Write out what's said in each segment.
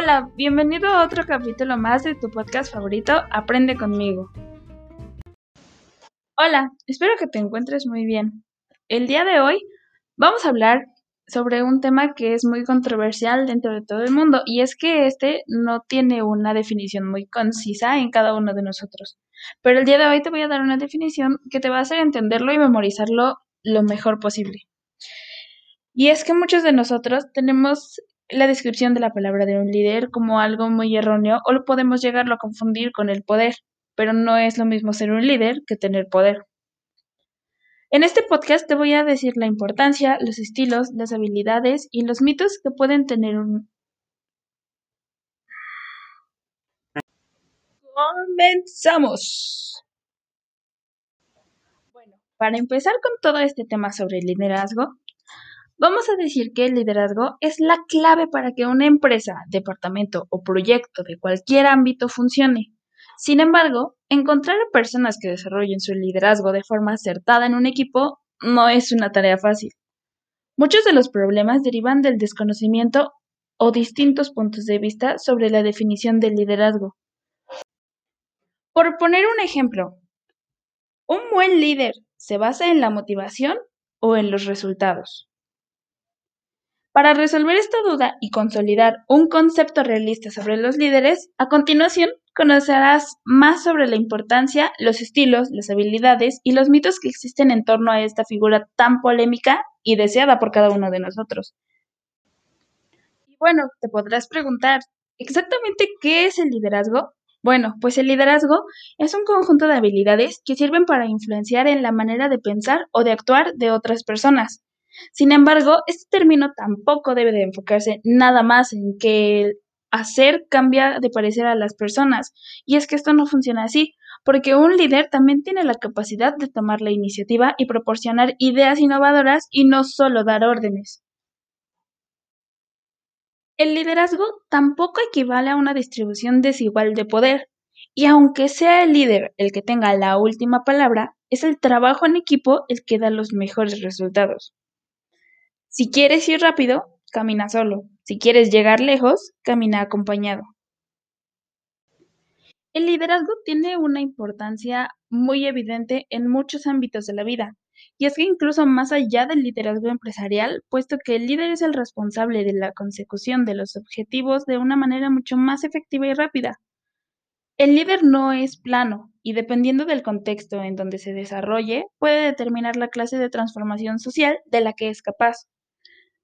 Hola, bienvenido a otro capítulo más de tu podcast favorito, Aprende conmigo. Hola, espero que te encuentres muy bien. El día de hoy vamos a hablar sobre un tema que es muy controversial dentro de todo el mundo y es que este no tiene una definición muy concisa en cada uno de nosotros. Pero el día de hoy te voy a dar una definición que te va a hacer entenderlo y memorizarlo lo mejor posible. Y es que muchos de nosotros tenemos la descripción de la palabra de un líder como algo muy erróneo o podemos llegarlo a confundir con el poder, pero no es lo mismo ser un líder que tener poder. En este podcast te voy a decir la importancia, los estilos, las habilidades y los mitos que pueden tener un... Comenzamos. Bueno, para empezar con todo este tema sobre liderazgo, Vamos a decir que el liderazgo es la clave para que una empresa, departamento o proyecto de cualquier ámbito funcione. Sin embargo, encontrar personas que desarrollen su liderazgo de forma acertada en un equipo no es una tarea fácil. Muchos de los problemas derivan del desconocimiento o distintos puntos de vista sobre la definición del liderazgo. Por poner un ejemplo, ¿un buen líder se basa en la motivación o en los resultados? Para resolver esta duda y consolidar un concepto realista sobre los líderes, a continuación conocerás más sobre la importancia, los estilos, las habilidades y los mitos que existen en torno a esta figura tan polémica y deseada por cada uno de nosotros. Y bueno, te podrás preguntar, ¿exactamente qué es el liderazgo? Bueno, pues el liderazgo es un conjunto de habilidades que sirven para influenciar en la manera de pensar o de actuar de otras personas. Sin embargo, este término tampoco debe de enfocarse nada más en que hacer cambia de parecer a las personas. Y es que esto no funciona así, porque un líder también tiene la capacidad de tomar la iniciativa y proporcionar ideas innovadoras y no solo dar órdenes. El liderazgo tampoco equivale a una distribución desigual de poder, y aunque sea el líder el que tenga la última palabra, es el trabajo en equipo el que da los mejores resultados. Si quieres ir rápido, camina solo. Si quieres llegar lejos, camina acompañado. El liderazgo tiene una importancia muy evidente en muchos ámbitos de la vida, y es que incluso más allá del liderazgo empresarial, puesto que el líder es el responsable de la consecución de los objetivos de una manera mucho más efectiva y rápida. El líder no es plano y dependiendo del contexto en donde se desarrolle, puede determinar la clase de transformación social de la que es capaz.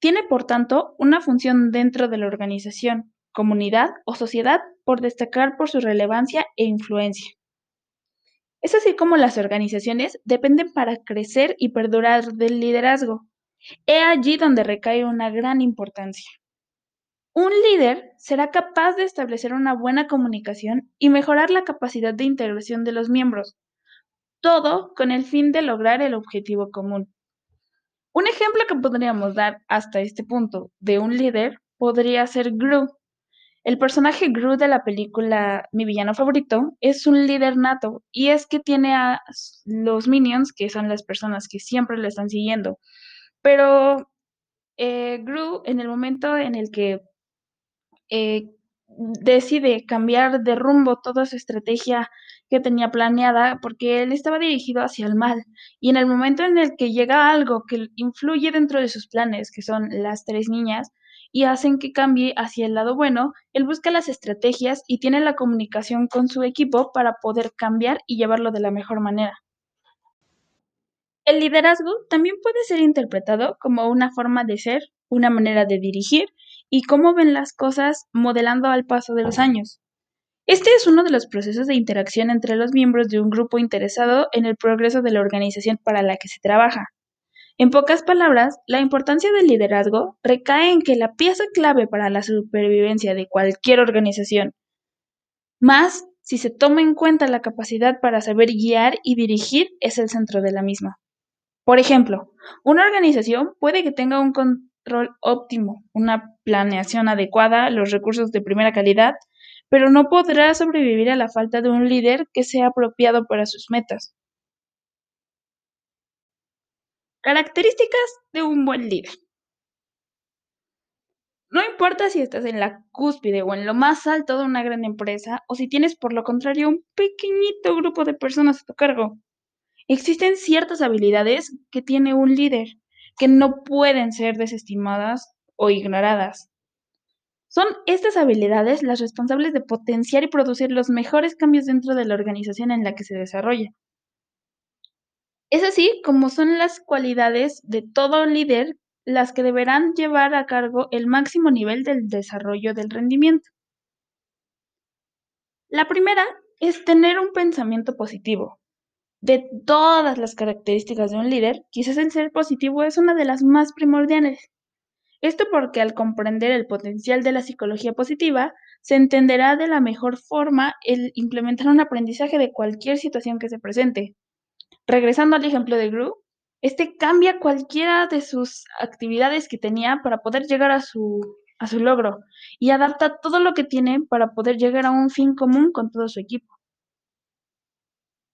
Tiene, por tanto, una función dentro de la organización, comunidad o sociedad por destacar por su relevancia e influencia. Es así como las organizaciones dependen para crecer y perdurar del liderazgo. He allí donde recae una gran importancia. Un líder será capaz de establecer una buena comunicación y mejorar la capacidad de integración de los miembros, todo con el fin de lograr el objetivo común. Un ejemplo que podríamos dar hasta este punto de un líder podría ser Gru. El personaje Gru de la película Mi villano favorito es un líder nato y es que tiene a los minions, que son las personas que siempre le están siguiendo. Pero eh, Gru, en el momento en el que eh, decide cambiar de rumbo toda su estrategia que tenía planeada porque él estaba dirigido hacia el mal y en el momento en el que llega algo que influye dentro de sus planes, que son las tres niñas, y hacen que cambie hacia el lado bueno, él busca las estrategias y tiene la comunicación con su equipo para poder cambiar y llevarlo de la mejor manera. El liderazgo también puede ser interpretado como una forma de ser, una manera de dirigir y cómo ven las cosas modelando al paso de los años. Este es uno de los procesos de interacción entre los miembros de un grupo interesado en el progreso de la organización para la que se trabaja. En pocas palabras, la importancia del liderazgo recae en que la pieza clave para la supervivencia de cualquier organización, más si se toma en cuenta la capacidad para saber guiar y dirigir, es el centro de la misma. Por ejemplo, una organización puede que tenga un control óptimo, una planeación adecuada, los recursos de primera calidad, pero no podrá sobrevivir a la falta de un líder que sea apropiado para sus metas. Características de un buen líder. No importa si estás en la cúspide o en lo más alto de una gran empresa o si tienes por lo contrario un pequeñito grupo de personas a tu cargo. Existen ciertas habilidades que tiene un líder que no pueden ser desestimadas o ignoradas. Son estas habilidades las responsables de potenciar y producir los mejores cambios dentro de la organización en la que se desarrolla. Es así como son las cualidades de todo líder las que deberán llevar a cargo el máximo nivel del desarrollo del rendimiento. La primera es tener un pensamiento positivo. De todas las características de un líder, quizás el ser positivo es una de las más primordiales. Esto porque al comprender el potencial de la psicología positiva, se entenderá de la mejor forma el implementar un aprendizaje de cualquier situación que se presente. Regresando al ejemplo de Gru, este cambia cualquiera de sus actividades que tenía para poder llegar a su, a su logro y adapta todo lo que tiene para poder llegar a un fin común con todo su equipo.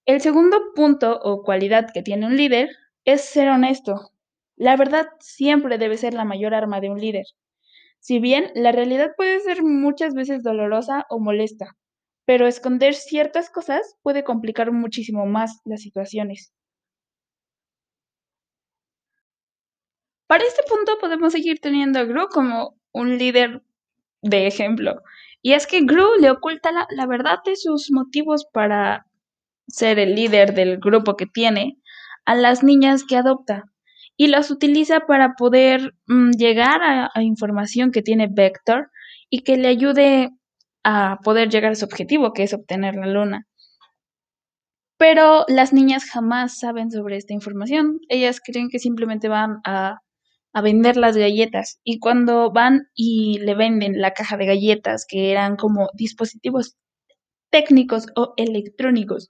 El segundo punto o cualidad que tiene un líder es ser honesto. La verdad siempre debe ser la mayor arma de un líder. Si bien la realidad puede ser muchas veces dolorosa o molesta, pero esconder ciertas cosas puede complicar muchísimo más las situaciones. Para este punto podemos seguir teniendo a Gru como un líder de ejemplo. Y es que Gru le oculta la, la, verdad de sus motivos para ser el líder del grupo que tiene a las niñas que adopta y las utiliza para poder mmm, llegar a, información que tiene Vector y que le ayude a poder llegar a su objetivo, que es obtener la luna. Pero las niñas jamás saben sobre esta información. Ellas creen que simplemente van a vender las galletas y cuando van y le venden la caja de galletas que eran como dispositivos técnicos o electrónicos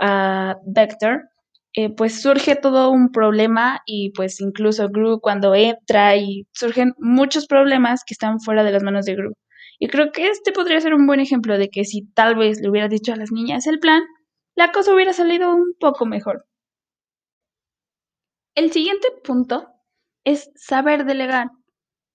a uh, Vector, eh, pues surge todo un problema y pues incluso Gru cuando entra y surgen muchos problemas que están fuera de las manos de Gru. Y creo que este podría ser un buen ejemplo de que si tal vez le hubiera dicho a las niñas el plan, la cosa hubiera salido un poco mejor. El siguiente punto es saber delegar.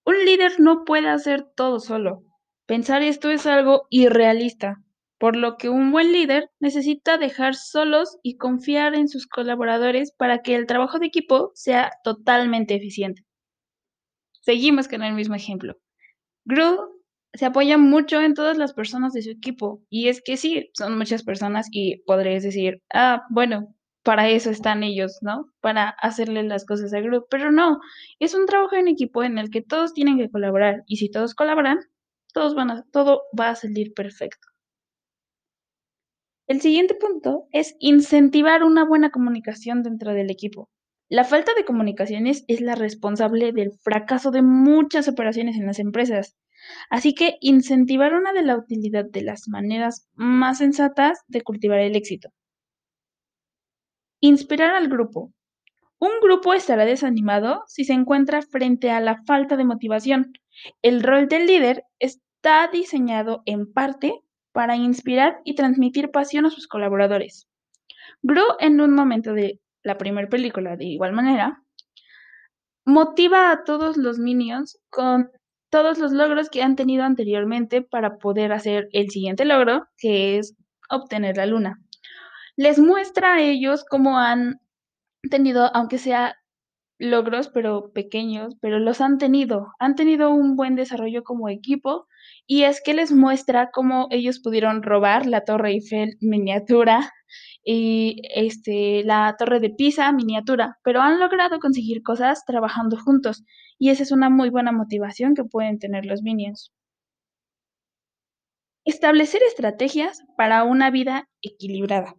Un líder no puede hacer todo solo. Pensar esto es algo irrealista, por lo que un buen líder necesita dejar solos y confiar en sus colaboradores para que el trabajo de equipo sea totalmente eficiente. Seguimos con el mismo ejemplo. Gru se apoya mucho en todas las personas de su equipo y es que sí, son muchas personas y podrías decir, ah, bueno, para eso están ellos, ¿no? Para hacerle las cosas al grupo. Pero no, es un trabajo en equipo en el que todos tienen que colaborar y si todos colaboran, todos van a, todo va a salir perfecto. El siguiente punto es incentivar una buena comunicación dentro del equipo. La falta de comunicaciones es la responsable del fracaso de muchas operaciones en las empresas. Así que incentivar una de la utilidad de las maneras más sensatas de cultivar el éxito. Inspirar al grupo. Un grupo estará desanimado si se encuentra frente a la falta de motivación. El rol del líder está diseñado en parte para inspirar y transmitir pasión a sus colaboradores. Gru, en un momento de la primera película, de igual manera, motiva a todos los minions con todos los logros que han tenido anteriormente para poder hacer el siguiente logro, que es obtener la luna les muestra a ellos cómo han tenido, aunque sea logros, pero pequeños, pero los han tenido, han tenido un buen desarrollo como equipo y es que les muestra cómo ellos pudieron robar la Torre Eiffel miniatura y este la Torre de Pisa miniatura, pero han logrado conseguir cosas trabajando juntos y esa es una muy buena motivación que pueden tener los minions. Establecer estrategias para una vida equilibrada.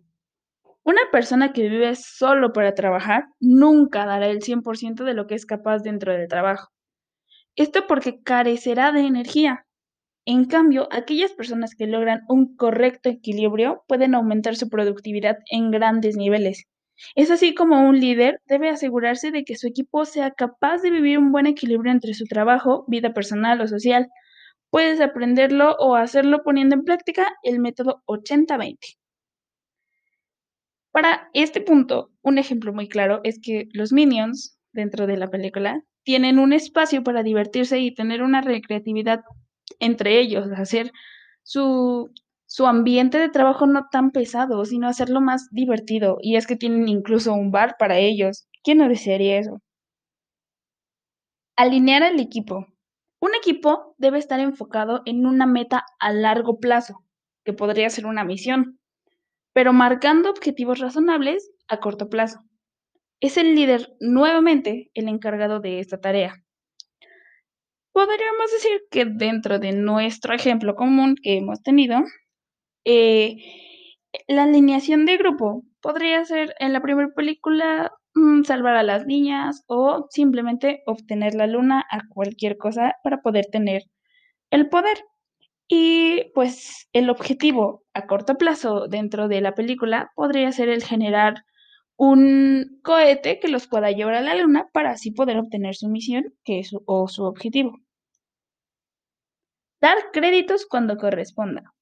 Una persona que vive solo para trabajar nunca dará el 100% de lo que es capaz dentro del trabajo. Esto porque carecerá de energía. En cambio, aquellas personas que logran un correcto equilibrio pueden aumentar su productividad en grandes niveles. Es así como un líder debe asegurarse de que su equipo sea capaz de vivir un buen equilibrio entre su trabajo, vida personal o social. Puedes aprenderlo o hacerlo poniendo en práctica el método 80-20. Para este punto, un ejemplo muy claro es que los minions dentro de la película tienen un espacio para divertirse y tener una recreatividad entre ellos, hacer su, su ambiente de trabajo no tan pesado, sino hacerlo más divertido. Y es que tienen incluso un bar para ellos. ¿Quién no desearía eso? Alinear al equipo. Un equipo debe estar enfocado en una meta a largo plazo, que podría ser una misión, pero marcando objetivos razonables a corto plazo. Es el líder nuevamente el encargado de esta tarea. Podríamos decir que dentro de nuestro ejemplo común que hemos tenido, eh, la alineación de grupo podría ser en la primera película mm, salvar a las niñas o simplemente obtener la luna a cualquier cosa para poder tener el poder. Y pues el objetivo a corto plazo dentro de la película podría ser el generar un cohete que los pueda llevar a la luna para así poder obtener su misión que o su objetivo. Dar créditos cuando corresponda.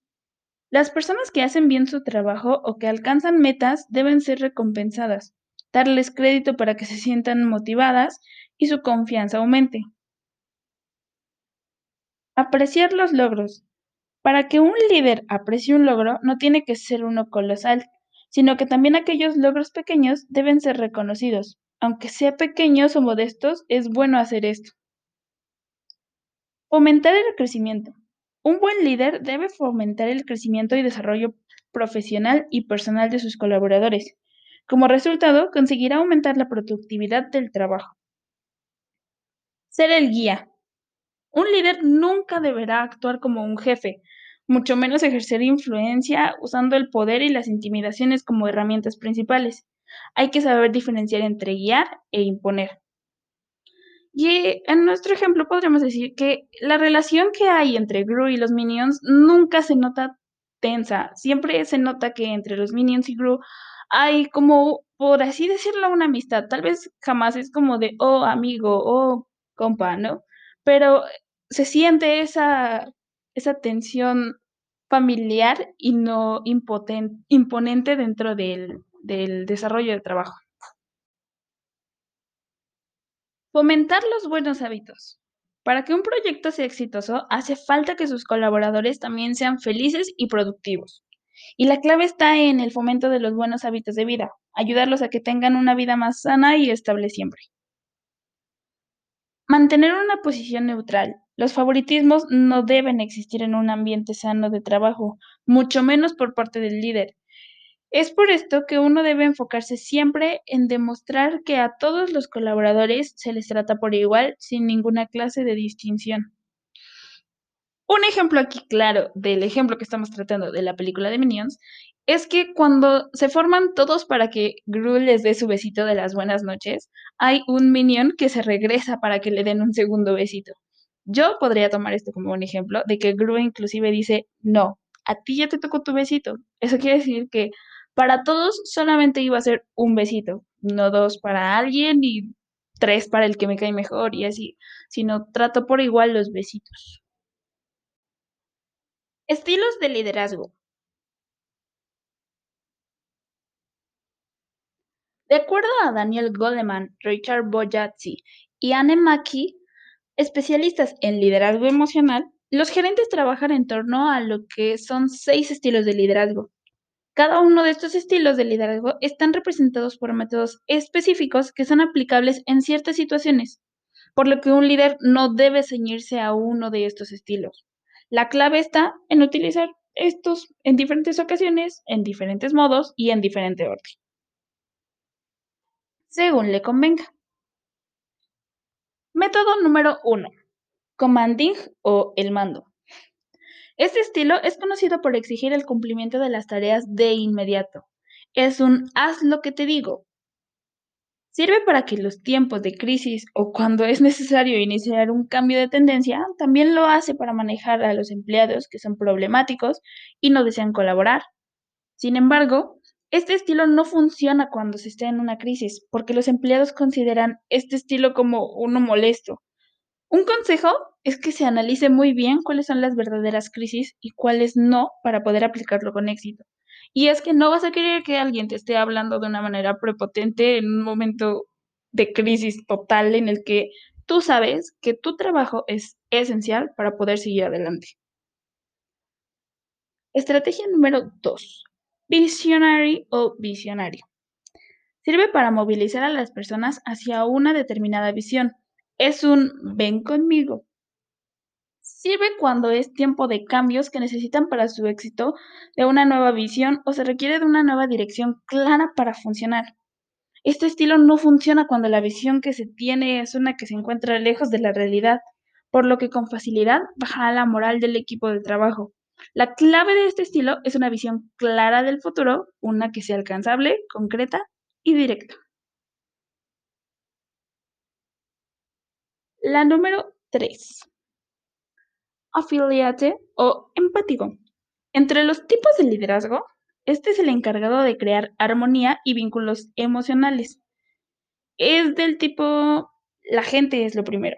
Las personas que hacen bien su trabajo o que alcanzan metas deben ser recompensadas, darles crédito para que se sientan motivadas y su confianza aumente. Apreciar los logros. Para que un líder aprecie un logro, no tiene que ser uno colosal, sino que también aquellos logros pequeños deben ser reconocidos. Aunque sea pequeños o modestos, es bueno hacer esto. Fomentar el crecimiento. Un buen líder debe fomentar el crecimiento y desarrollo profesional y personal de sus colaboradores. Como resultado, conseguirá aumentar la productividad del trabajo. Ser el guía. Un líder nunca deberá actuar como un jefe, mucho menos ejercer influencia usando el poder y las intimidaciones como herramientas principales. Hay que saber diferenciar entre guiar e imponer. Y en nuestro ejemplo podríamos decir que la relación que hay entre Gru y los Minions nunca se nota tensa. Siempre se nota que entre los Minions y Gru hay como, por así decirlo, una amistad. Tal vez jamás es como de, oh, amigo, oh, compa, ¿no? Pero se siente esa, esa tensión familiar y no imponente dentro del, del desarrollo del trabajo. Fomentar los buenos hábitos. Para que un proyecto sea exitoso, hace falta que sus colaboradores también sean felices y productivos. Y la clave está en el fomento de los buenos hábitos de vida, ayudarlos a que tengan una vida más sana y estable siempre. Mantener una posición neutral. Los favoritismos no deben existir en un ambiente sano de trabajo, mucho menos por parte del líder, es por esto que uno debe enfocarse siempre en demostrar que a todos los colaboradores se les trata por igual, sin ninguna clase de distinción. Un ejemplo aquí claro del ejemplo que estamos tratando de la película de Minions es que cuando se forman todos para que Gru les dé su besito de las buenas noches, hay un Minion que se regresa para que le den un segundo besito. Yo podría tomar esto como un ejemplo de que Gru inclusive dice, no, a ti ya te tocó tu besito. Eso quiere decir que para todos solamente iba a ser un besito, no dos para alguien y tres para el que me cae mejor y así, sino trato por igual los besitos. Estilos de liderazgo. De acuerdo a Daniel Goleman, Richard Boyazzi y Anne Mackey, especialistas en liderazgo emocional, los gerentes trabajan en torno a lo que son seis estilos de liderazgo. Cada uno de estos estilos de liderazgo están representados por métodos específicos que son aplicables en ciertas situaciones, por lo que un líder no debe ceñirse a uno de estos estilos. La clave está en utilizar estos en diferentes ocasiones, en diferentes modos y en diferente orden. Según le convenga. Método número 1. Commanding o el mando. Este estilo es conocido por exigir el cumplimiento de las tareas de inmediato. Es un haz lo que te digo. Sirve para que los tiempos de crisis o cuando es necesario iniciar un cambio de tendencia, también lo hace para manejar a los empleados que son problemáticos y no desean colaborar. Sin embargo, este estilo no funciona cuando se está en una crisis, porque los empleados consideran este estilo como uno molesto un consejo es que se analice muy bien cuáles son las verdaderas crisis y cuáles no para poder aplicarlo con éxito. Y es que no vas a querer que alguien te esté hablando de una manera prepotente en un momento de crisis total en el que tú sabes que tu trabajo es esencial para poder seguir adelante. Estrategia número 2. Visionary o visionario. Sirve para movilizar a las personas hacia una determinada visión. Es un ven conmigo. Sirve cuando es tiempo de cambios que necesitan para su éxito, de una nueva visión o se requiere de una nueva dirección clara para funcionar. Este estilo no funciona cuando la visión que se tiene es una que se encuentra lejos de la realidad, por lo que con facilidad bajará la moral del equipo de trabajo. La clave de este estilo es una visión clara del futuro, una que sea alcanzable, concreta y directa. La número 3. Afiliate o empático. Entre los tipos de liderazgo, este es el encargado de crear armonía y vínculos emocionales. Es del tipo, la gente es lo primero.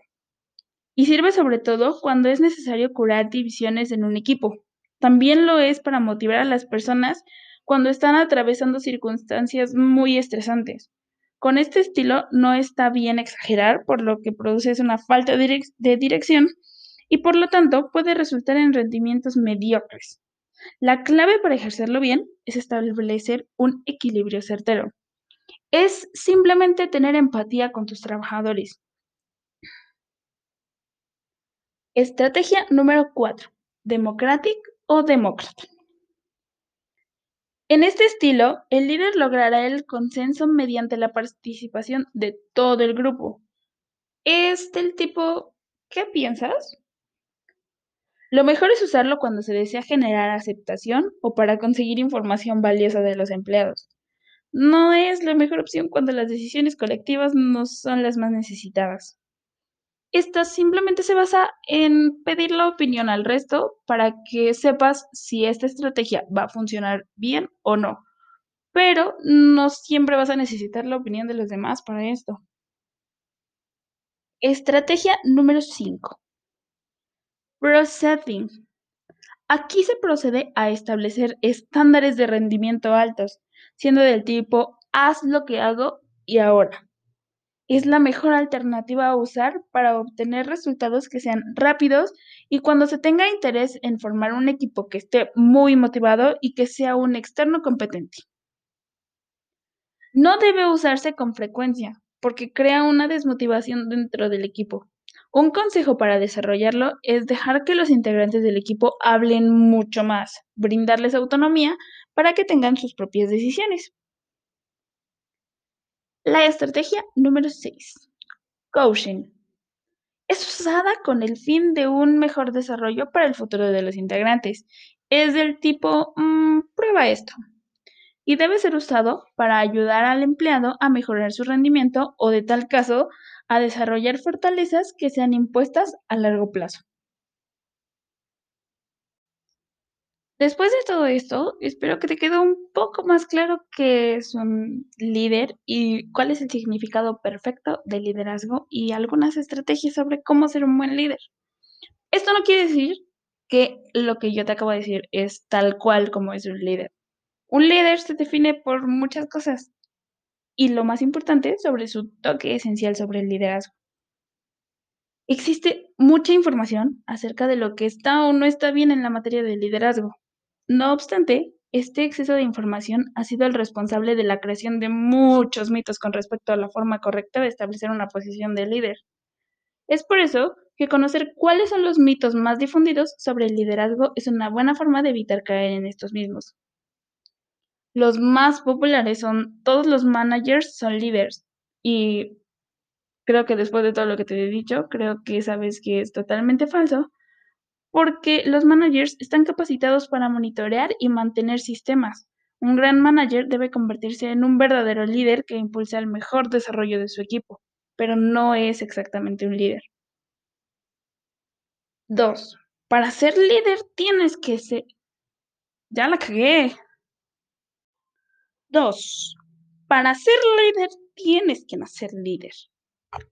Y sirve sobre todo cuando es necesario curar divisiones en un equipo. También lo es para motivar a las personas cuando están atravesando circunstancias muy estresantes. Con este estilo no está bien exagerar, por lo que produce una falta de dirección y por lo tanto puede resultar en rendimientos mediocres. La clave para ejercerlo bien es establecer un equilibrio certero. Es simplemente tener empatía con tus trabajadores. Estrategia número 4. Democratic o demócrata. En este estilo, el líder logrará el consenso mediante la participación de todo el grupo. Es del tipo, ¿qué piensas? Lo mejor es usarlo cuando se desea generar aceptación o para conseguir información valiosa de los empleados. No es la mejor opción cuando las decisiones colectivas no son las más necesitadas. Esta simplemente se basa en pedir la opinión al resto para que sepas si esta estrategia va a funcionar bien o no. Pero no siempre vas a necesitar la opinión de los demás para esto. Estrategia número 5. Processing. Aquí se procede a establecer estándares de rendimiento altos, siendo del tipo haz lo que hago y ahora. Es la mejor alternativa a usar para obtener resultados que sean rápidos y cuando se tenga interés en formar un equipo que esté muy motivado y que sea un externo competente. No debe usarse con frecuencia porque crea una desmotivación dentro del equipo. Un consejo para desarrollarlo es dejar que los integrantes del equipo hablen mucho más, brindarles autonomía para que tengan sus propias decisiones. La estrategia número 6. Coaching. Es usada con el fin de un mejor desarrollo para el futuro de los integrantes. Es del tipo, mm, prueba esto. Y debe ser usado para ayudar al empleado a mejorar su rendimiento o, de tal caso, a desarrollar fortalezas que sean impuestas a largo plazo. Después de todo esto, espero que te quede un poco más claro qué es un líder y cuál es el significado perfecto del liderazgo y algunas estrategias sobre cómo ser un buen líder. Esto no quiere decir que lo que yo te acabo de decir es tal cual como es un líder. Un líder se define por muchas cosas y lo más importante, sobre su toque esencial sobre el liderazgo. Existe mucha información acerca de lo que está o no está bien en la materia del liderazgo. No obstante, este exceso de información ha sido el responsable de la creación de muchos mitos con respecto a la forma correcta de establecer una posición de líder. Es por eso que conocer cuáles son los mitos más difundidos sobre el liderazgo es una buena forma de evitar caer en estos mismos. Los más populares son todos los managers son líderes y creo que después de todo lo que te he dicho, creo que sabes que es totalmente falso porque los managers están capacitados para monitorear y mantener sistemas. Un gran manager debe convertirse en un verdadero líder que impulsa el mejor desarrollo de su equipo, pero no es exactamente un líder. 2. Para ser líder tienes que ser... Ya la cagué. Dos, para ser líder tienes que nacer líder.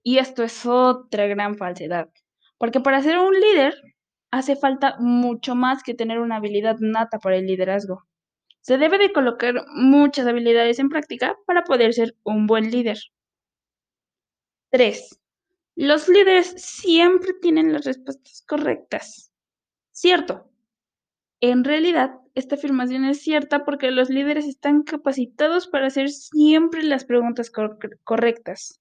Y esto es otra gran falsedad, porque para ser un líder hace falta mucho más que tener una habilidad nata para el liderazgo. Se debe de colocar muchas habilidades en práctica para poder ser un buen líder. 3. Los líderes siempre tienen las respuestas correctas. Cierto. En realidad, esta afirmación es cierta porque los líderes están capacitados para hacer siempre las preguntas correctas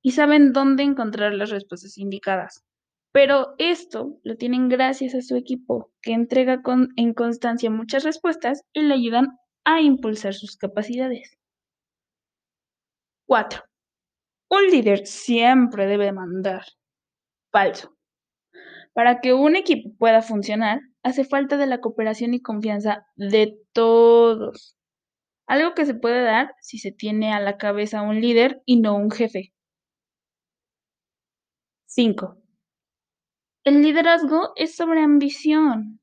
y saben dónde encontrar las respuestas indicadas. Pero esto lo tienen gracias a su equipo, que entrega en constancia muchas respuestas y le ayudan a impulsar sus capacidades. 4. Un líder siempre debe mandar. Falso. Para que un equipo pueda funcionar, hace falta de la cooperación y confianza de todos. Algo que se puede dar si se tiene a la cabeza un líder y no un jefe. 5. El liderazgo es sobre ambición.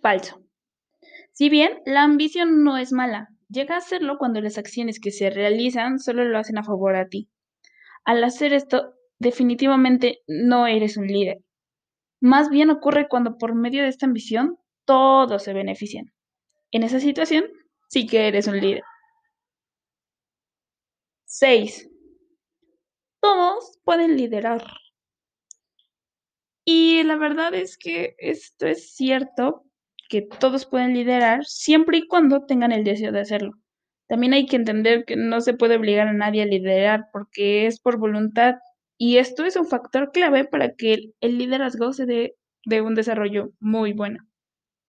Falso. Si bien la ambición no es mala, llega a serlo cuando las acciones que se realizan solo lo hacen a favor a ti. Al hacer esto, definitivamente no eres un líder. Más bien ocurre cuando por medio de esta ambición todos se benefician. En esa situación sí que eres un líder. 6. Todos pueden liderar. Y la verdad es que esto es cierto, que todos pueden liderar siempre y cuando tengan el deseo de hacerlo. También hay que entender que no se puede obligar a nadie a liderar porque es por voluntad y esto es un factor clave para que el liderazgo se dé de un desarrollo muy bueno.